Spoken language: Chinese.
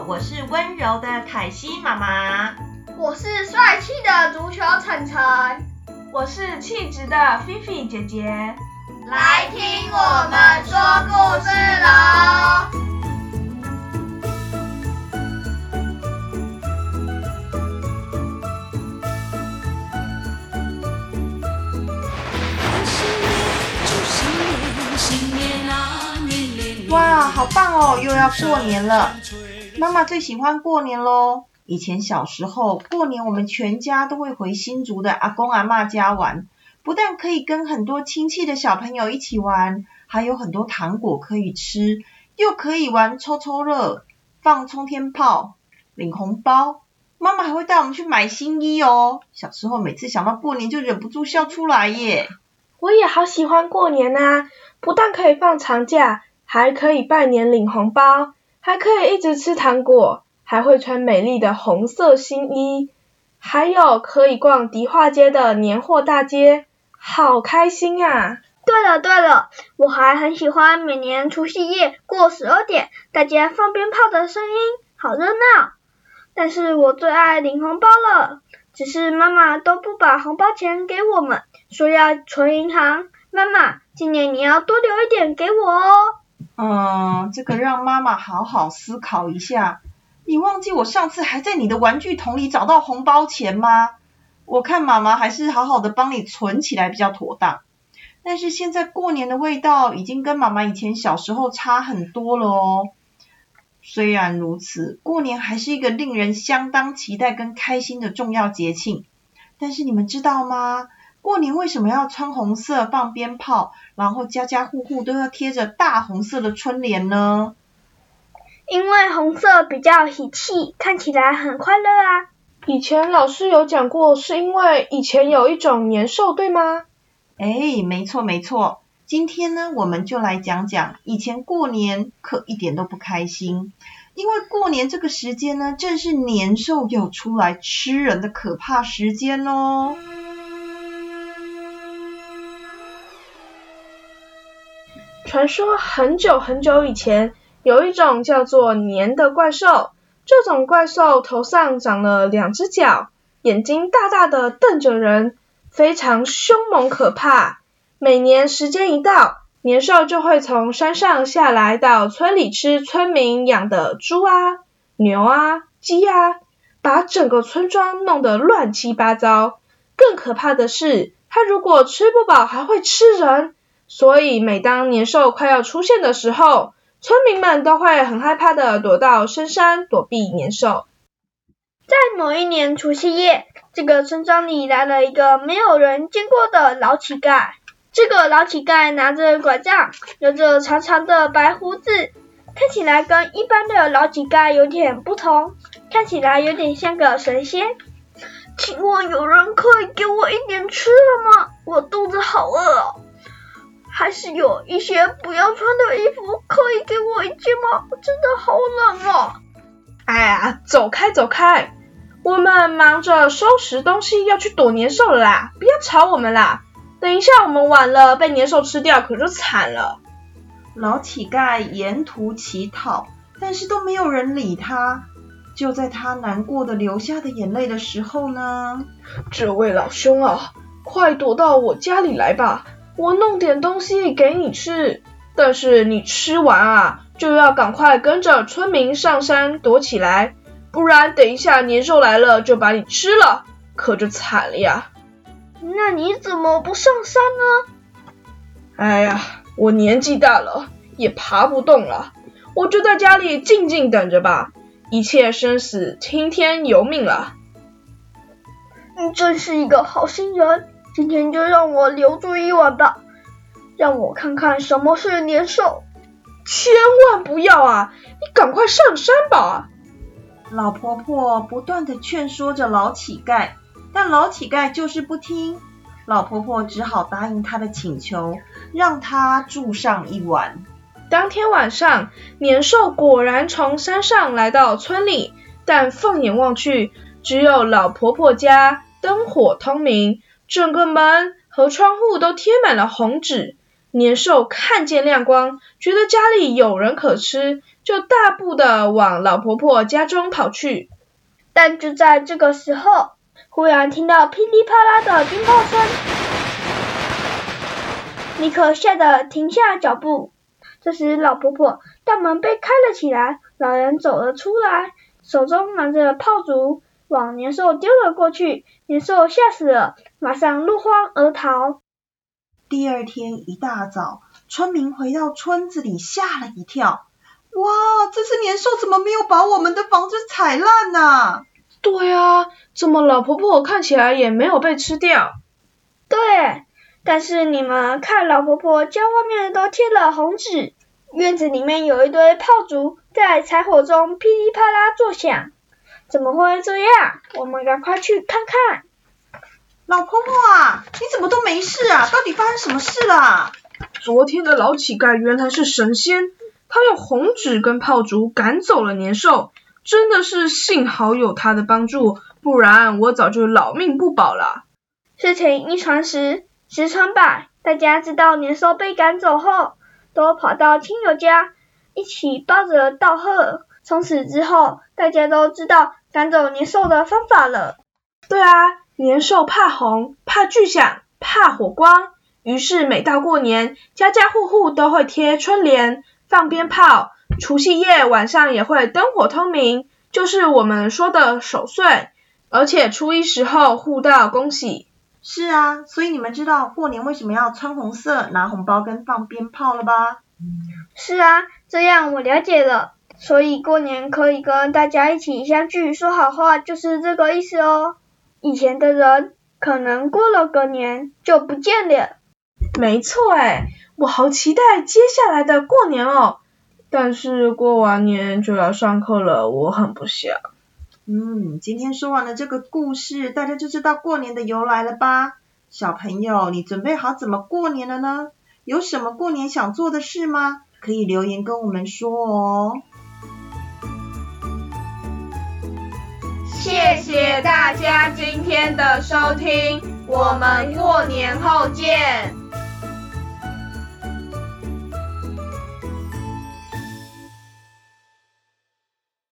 好，我是温柔的凯西妈妈，我是帅气的足球晨晨，我是气质的菲菲姐姐。来听我们说故事喽！哇，好棒哦！又要过年了，妈妈最喜欢过年喽。以前小时候过年，我们全家都会回新竹的阿公阿妈家玩，不但可以跟很多亲戚的小朋友一起玩，还有很多糖果可以吃，又可以玩抽抽乐、放冲天炮、领红包。妈妈还会带我们去买新衣哦。小时候每次想到过年，就忍不住笑出来耶。我也好喜欢过年啊！不但可以放长假。还可以拜年领红包，还可以一直吃糖果，还会穿美丽的红色新衣，还有可以逛迪化街的年货大街，好开心啊！对了对了，我还很喜欢每年除夕夜过十二点，大家放鞭炮的声音，好热闹。但是我最爱领红包了，只是妈妈都不把红包钱给我们，说要存银行。妈妈，今年你要多留一点给我哦。嗯，这个让妈妈好好思考一下。你忘记我上次还在你的玩具桶里找到红包钱吗？我看妈妈还是好好的帮你存起来比较妥当。但是现在过年的味道已经跟妈妈以前小时候差很多了哦。虽然如此，过年还是一个令人相当期待跟开心的重要节庆。但是你们知道吗？过年为什么要穿红色放鞭炮，然后家家户户都要贴着大红色的春联呢？因为红色比较喜气，看起来很快乐啊。以前老师有讲过，是因为以前有一种年兽，对吗？哎，没错没错。今天呢，我们就来讲讲以前过年可一点都不开心，因为过年这个时间呢，正是年兽要出来吃人的可怕时间哦。传说很久很久以前，有一种叫做年的怪兽。这种怪兽头上长了两只角，眼睛大大的瞪着人，非常凶猛可怕。每年时间一到，年兽就会从山上下来到村里吃村民养的猪啊、牛啊、鸡啊，把整个村庄弄得乱七八糟。更可怕的是，它如果吃不饱，还会吃人。所以，每当年兽快要出现的时候，村民们都会很害怕的躲到深山躲避年兽。在某一年除夕夜，这个村庄里来了一个没有人见过的老乞丐。这个老乞丐拿着拐杖，留着长长的白胡子，看起来跟一般的老乞丐有点不同，看起来有点像个神仙。请问有人可以给我一点吃的吗？我肚子好饿。还是有一些不要穿的衣服，可以给我一件吗？真的好冷啊！哎呀，走开走开，我们忙着收拾东西要去躲年兽了啦，不要吵我们啦！等一下我们晚了被年兽吃掉可就惨了。老乞丐沿途乞讨，但是都没有人理他。就在他难过的流下的眼泪的时候呢，这位老兄啊，快躲到我家里来吧。我弄点东西给你吃，但是你吃完啊，就要赶快跟着村民上山躲起来，不然等一下年兽来了就把你吃了，可就惨了呀。那你怎么不上山呢？哎呀，我年纪大了，也爬不动了，我就在家里静静等着吧，一切生死听天由命了。你真是一个好心人。今天就让我留住一晚吧，让我看看什么是年兽。千万不要啊！你赶快上山吧。老婆婆不断的劝说着老乞丐，但老乞丐就是不听。老婆婆只好答应他的请求，让他住上一晚。当天晚上，年兽果然从山上来到村里，但放眼望去，只有老婆婆家灯火通明。整个门和窗户都贴满了红纸，年兽看见亮光，觉得家里有人可吃，就大步的往老婆婆家中跑去。但就在这个时候，忽然听到噼里啪啦的鞭炮声，尼克吓得停下脚步。这时，老婆婆大门被开了起来，老人走了出来，手中拿着炮竹，往年兽丢了过去。年兽吓死了，马上落荒而逃。第二天一大早，村民回到村子里，吓了一跳。哇，这只年兽怎么没有把我们的房子踩烂呢？对啊，怎么老婆婆看起来也没有被吃掉？对，但是你们看，老婆婆家外面都贴了红纸，院子里面有一堆炮竹在柴火中噼里啪啦作响，怎么会这样？我们赶快去看看。老婆婆啊，你怎么都没事啊？到底发生什么事了？昨天的老乞丐原来是神仙，他用红纸跟炮竹赶走了年兽，真的是幸好有他的帮助，不然我早就老命不保了。事情一传十，十传百，大家知道年兽被赶走后，都跑到亲友家一起抱着道贺。从此之后，大家都知道赶走年兽的方法了。对啊。年兽怕红，怕巨响，怕火光，于是每到过年，家家户户都会贴春联、放鞭炮，除夕夜晚上也会灯火通明，就是我们说的守岁。而且初一时候互道恭喜。是啊，所以你们知道过年为什么要穿红色、拿红包跟放鞭炮了吧？是啊，这样我了解了。所以过年可以跟大家一起相聚说好话，就是这个意思哦。以前的人可能过了个年就不见了。没错哎，我好期待接下来的过年哦。但是过完年就要上课了，我很不想。嗯，今天说完了这个故事，大家就知道过年的由来了吧？小朋友，你准备好怎么过年了呢？有什么过年想做的事吗？可以留言跟我们说哦。谢谢大家今天的收听，我们过年后见。